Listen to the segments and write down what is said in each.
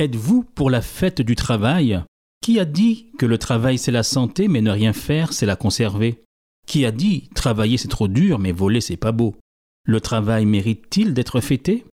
Êtes-vous pour la fête du travail? Qui a dit que le travail c'est la santé mais ne rien faire c'est la conserver? Qui a dit travailler c'est trop dur mais voler c'est pas beau? Le travail mérite-t-il d'être fêté?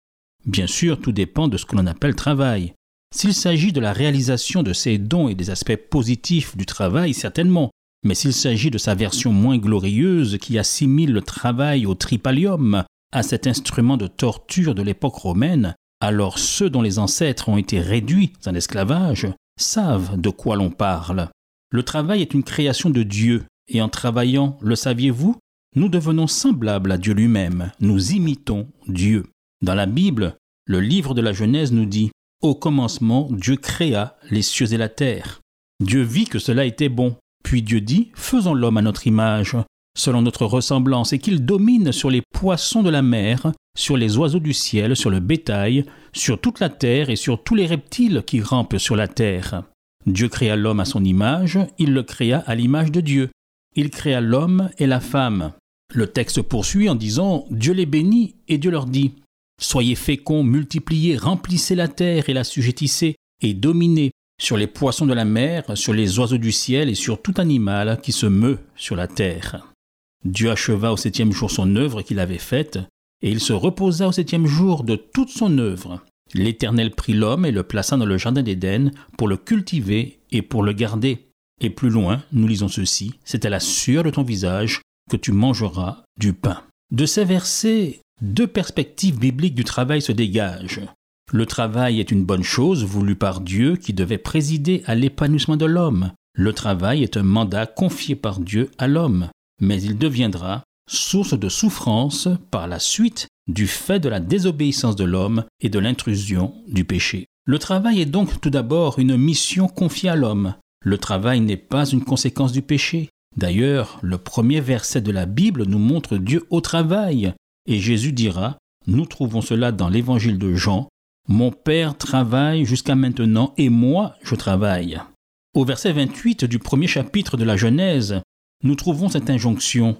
Bien sûr, tout dépend de ce que l'on appelle travail. S'il s'agit de la réalisation de ses dons et des aspects positifs du travail, certainement. Mais s'il s'agit de sa version moins glorieuse qui assimile le travail au tripalium, à cet instrument de torture de l'époque romaine, alors ceux dont les ancêtres ont été réduits en esclavage savent de quoi l'on parle. Le travail est une création de Dieu, et en travaillant, le saviez-vous, nous devenons semblables à Dieu lui-même, nous imitons Dieu. Dans la Bible, le livre de la Genèse nous dit Au commencement, Dieu créa les cieux et la terre. Dieu vit que cela était bon. Puis Dieu dit Faisons l'homme à notre image, selon notre ressemblance, et qu'il domine sur les poissons de la mer, sur les oiseaux du ciel, sur le bétail, sur toute la terre et sur tous les reptiles qui rampent sur la terre. Dieu créa l'homme à son image, il le créa à l'image de Dieu. Il créa l'homme et la femme. Le texte poursuit en disant Dieu les bénit et Dieu leur dit Soyez féconds, multipliez, remplissez la terre et la sujettissez, et dominez sur les poissons de la mer, sur les oiseaux du ciel et sur tout animal qui se meut sur la terre. Dieu acheva au septième jour son œuvre qu'il avait faite, et il se reposa au septième jour de toute son œuvre. L'Éternel prit l'homme et le plaça dans le jardin d'Éden pour le cultiver et pour le garder. Et plus loin, nous lisons ceci, c'est à la sueur de ton visage que tu mangeras du pain. De ces versets, deux perspectives bibliques du travail se dégagent. Le travail est une bonne chose voulue par Dieu qui devait présider à l'épanouissement de l'homme. Le travail est un mandat confié par Dieu à l'homme, mais il deviendra source de souffrance par la suite du fait de la désobéissance de l'homme et de l'intrusion du péché. Le travail est donc tout d'abord une mission confiée à l'homme. Le travail n'est pas une conséquence du péché. D'ailleurs, le premier verset de la Bible nous montre Dieu au travail, et Jésus dira, nous trouvons cela dans l'évangile de Jean, Mon Père travaille jusqu'à maintenant et moi je travaille. Au verset 28 du premier chapitre de la Genèse, nous trouvons cette injonction.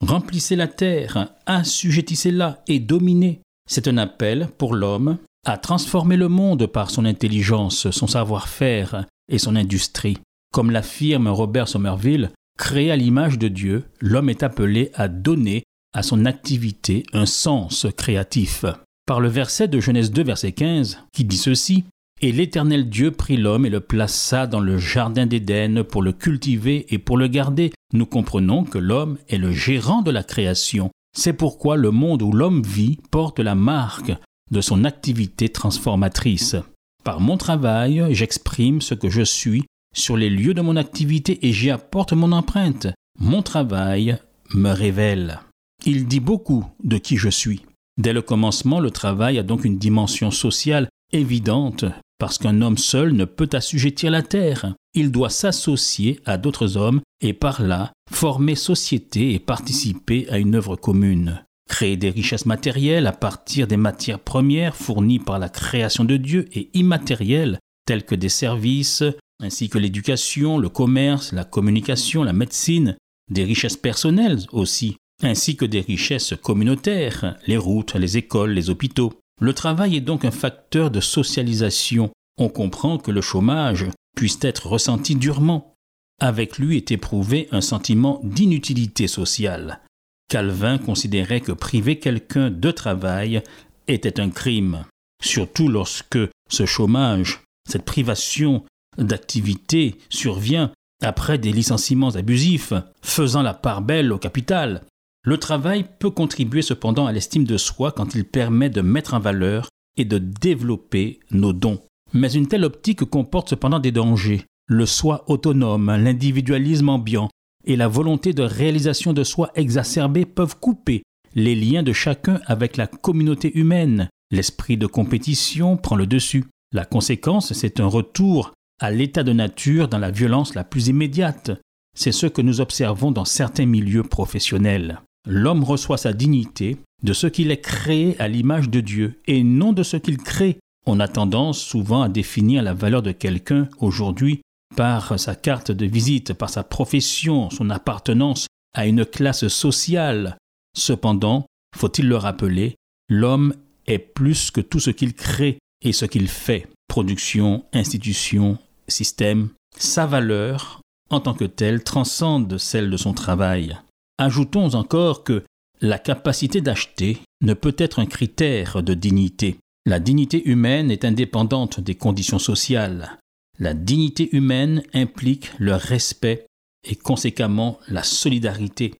Remplissez la terre, assujettissez-la et dominez. C'est un appel pour l'homme à transformer le monde par son intelligence, son savoir-faire et son industrie. Comme l'affirme Robert Somerville, créé à l'image de Dieu, l'homme est appelé à donner à son activité un sens créatif. Par le verset de Genèse 2, verset 15, qui dit ceci Et l'Éternel Dieu prit l'homme et le plaça dans le jardin d'Éden pour le cultiver et pour le garder. Nous comprenons que l'homme est le gérant de la création. C'est pourquoi le monde où l'homme vit porte la marque de son activité transformatrice. Par mon travail, j'exprime ce que je suis sur les lieux de mon activité et j'y apporte mon empreinte. Mon travail me révèle. Il dit beaucoup de qui je suis. Dès le commencement, le travail a donc une dimension sociale évidente, parce qu'un homme seul ne peut assujettir la terre. Il doit s'associer à d'autres hommes et par là former société et participer à une œuvre commune. Créer des richesses matérielles à partir des matières premières fournies par la création de Dieu et immatérielles, telles que des services, ainsi que l'éducation, le commerce, la communication, la médecine, des richesses personnelles aussi, ainsi que des richesses communautaires, les routes, les écoles, les hôpitaux. Le travail est donc un facteur de socialisation. On comprend que le chômage puisse être ressenti durement. Avec lui est éprouvé un sentiment d'inutilité sociale. Calvin considérait que priver quelqu'un de travail était un crime, surtout lorsque ce chômage, cette privation d'activité survient après des licenciements abusifs, faisant la part belle au capital, le travail peut contribuer cependant à l'estime de soi quand il permet de mettre en valeur et de développer nos dons. Mais une telle optique comporte cependant des dangers. Le soi autonome, l'individualisme ambiant et la volonté de réalisation de soi exacerbée peuvent couper les liens de chacun avec la communauté humaine. L'esprit de compétition prend le dessus. La conséquence, c'est un retour à l'état de nature dans la violence la plus immédiate. C'est ce que nous observons dans certains milieux professionnels. L'homme reçoit sa dignité de ce qu'il est créé à l'image de Dieu et non de ce qu'il crée. On a tendance souvent à définir la valeur de quelqu'un aujourd'hui par sa carte de visite, par sa profession, son appartenance à une classe sociale. Cependant, faut-il le rappeler, l'homme est plus que tout ce qu'il crée et ce qu'il fait. Production, institution, système, sa valeur en tant que telle transcende celle de son travail. Ajoutons encore que la capacité d'acheter ne peut être un critère de dignité. La dignité humaine est indépendante des conditions sociales. La dignité humaine implique le respect et conséquemment la solidarité.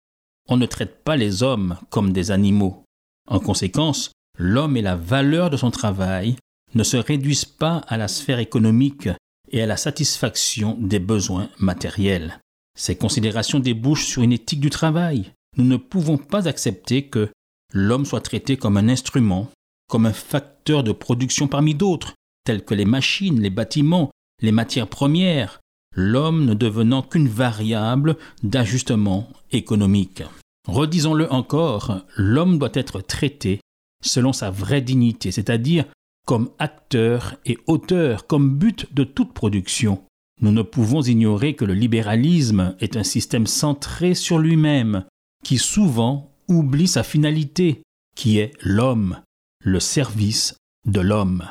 On ne traite pas les hommes comme des animaux. En conséquence, l'homme et la valeur de son travail ne se réduisent pas à la sphère économique et à la satisfaction des besoins matériels. Ces considérations débouchent sur une éthique du travail. Nous ne pouvons pas accepter que l'homme soit traité comme un instrument, comme un facteur de production parmi d'autres, tels que les machines, les bâtiments, les matières premières, l'homme ne devenant qu'une variable d'ajustement économique. Redisons-le encore, l'homme doit être traité selon sa vraie dignité, c'est-à-dire comme acteur et auteur, comme but de toute production. Nous ne pouvons ignorer que le libéralisme est un système centré sur lui-même, qui souvent oublie sa finalité, qui est l'homme, le service de l'homme.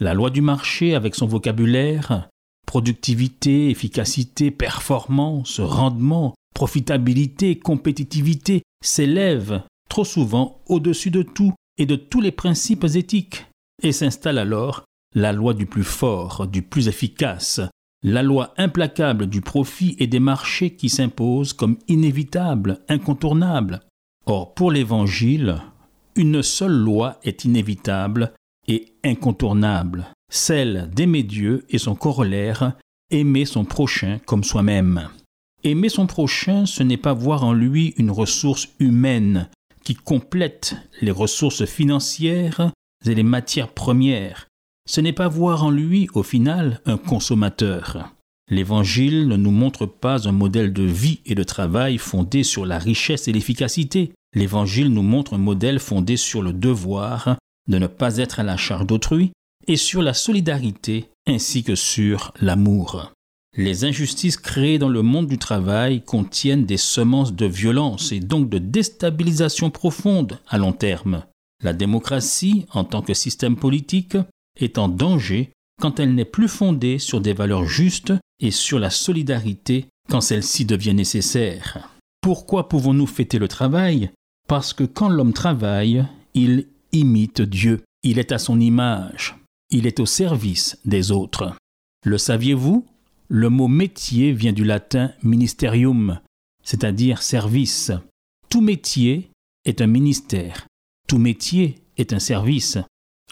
La loi du marché, avec son vocabulaire, productivité, efficacité, performance, rendement, profitabilité, compétitivité, s'élève trop souvent au-dessus de tout et de tous les principes éthiques, et s'installe alors la loi du plus fort, du plus efficace, la loi implacable du profit et des marchés qui s'impose comme inévitable, incontournable. Or, pour l'Évangile, une seule loi est inévitable et incontournable, celle d'aimer Dieu et son corollaire, aimer son prochain comme soi-même. Aimer son prochain, ce n'est pas voir en lui une ressource humaine qui complète les ressources financières et les matières premières. Ce n'est pas voir en lui, au final, un consommateur. L'Évangile ne nous montre pas un modèle de vie et de travail fondé sur la richesse et l'efficacité. L'Évangile nous montre un modèle fondé sur le devoir de ne pas être à la charge d'autrui et sur la solidarité ainsi que sur l'amour. Les injustices créées dans le monde du travail contiennent des semences de violence et donc de déstabilisation profonde à long terme. La démocratie, en tant que système politique, est en danger quand elle n'est plus fondée sur des valeurs justes et sur la solidarité quand celle-ci devient nécessaire. Pourquoi pouvons-nous fêter le travail? Parce que quand l'homme travaille, il imite Dieu. Il est à son image. Il est au service des autres. Le saviez-vous? Le mot métier vient du latin ministerium, c'est-à-dire service. Tout métier est un ministère. Tout métier est un service.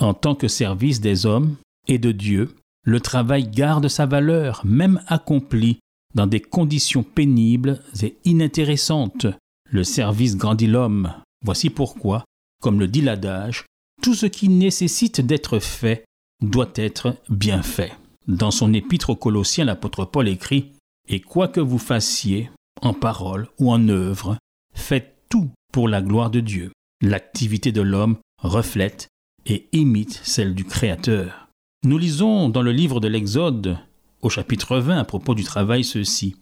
En tant que service des hommes et de Dieu, le travail garde sa valeur, même accompli dans des conditions pénibles et inintéressantes. Le service grandit l'homme. Voici pourquoi, comme le dit l'adage, tout ce qui nécessite d'être fait doit être bien fait. Dans son épître aux Colossiens, l'apôtre Paul écrit Et quoi que vous fassiez, en parole ou en œuvre, faites tout pour la gloire de Dieu. L'activité de l'homme reflète et imite celle du Créateur. Nous lisons dans le livre de l'Exode, au chapitre 20, à propos du travail, ceci.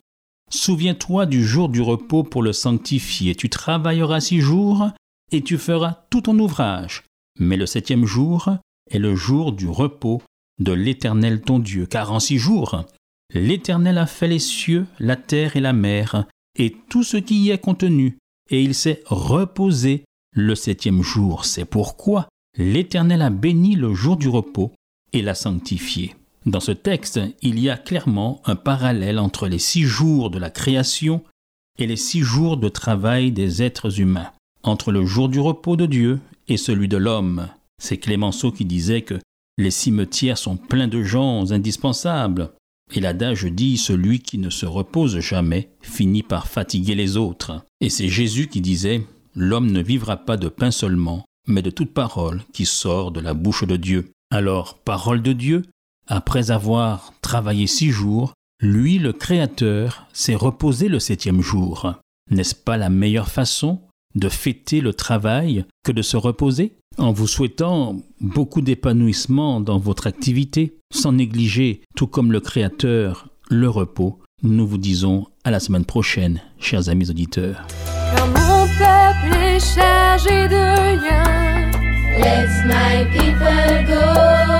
Souviens-toi du jour du repos pour le sanctifier. Tu travailleras six jours et tu feras tout ton ouvrage. Mais le septième jour est le jour du repos de l'Éternel ton Dieu, car en six jours, l'Éternel a fait les cieux, la terre et la mer, et tout ce qui y est contenu, et il s'est reposé le septième jour. C'est pourquoi l'Éternel a béni le jour du repos et l'a sanctifié. Dans ce texte, il y a clairement un parallèle entre les six jours de la création et les six jours de travail des êtres humains, entre le jour du repos de Dieu et celui de l'homme. C'est Clémenceau qui disait que les cimetières sont pleins de gens indispensables, et l'adage dit celui qui ne se repose jamais finit par fatiguer les autres. Et c'est Jésus qui disait L'homme ne vivra pas de pain seulement, mais de toute parole qui sort de la bouche de Dieu. Alors, parole de Dieu, Après avoir travaillé six jours, lui, le Créateur, s'est reposé le septième jour. N'est-ce pas la meilleure façon de fêter le travail que de se reposer? En vous souhaitant beaucoup d'épanouissement dans votre activité, sans négliger, tout comme le Créateur, le repos, nous vous disons à la semaine prochaine, chers amis auditeurs. Let my people go.